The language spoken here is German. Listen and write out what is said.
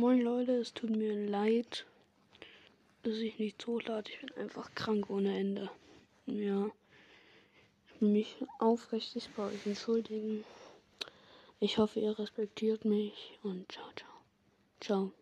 Moin Leute, es tut mir leid, dass ich nicht hochlade. Ich bin einfach krank ohne Ende. Ja. Ich will mich aufrichtig bei euch entschuldigen. Ich hoffe, ihr respektiert mich und ciao, ciao. Ciao.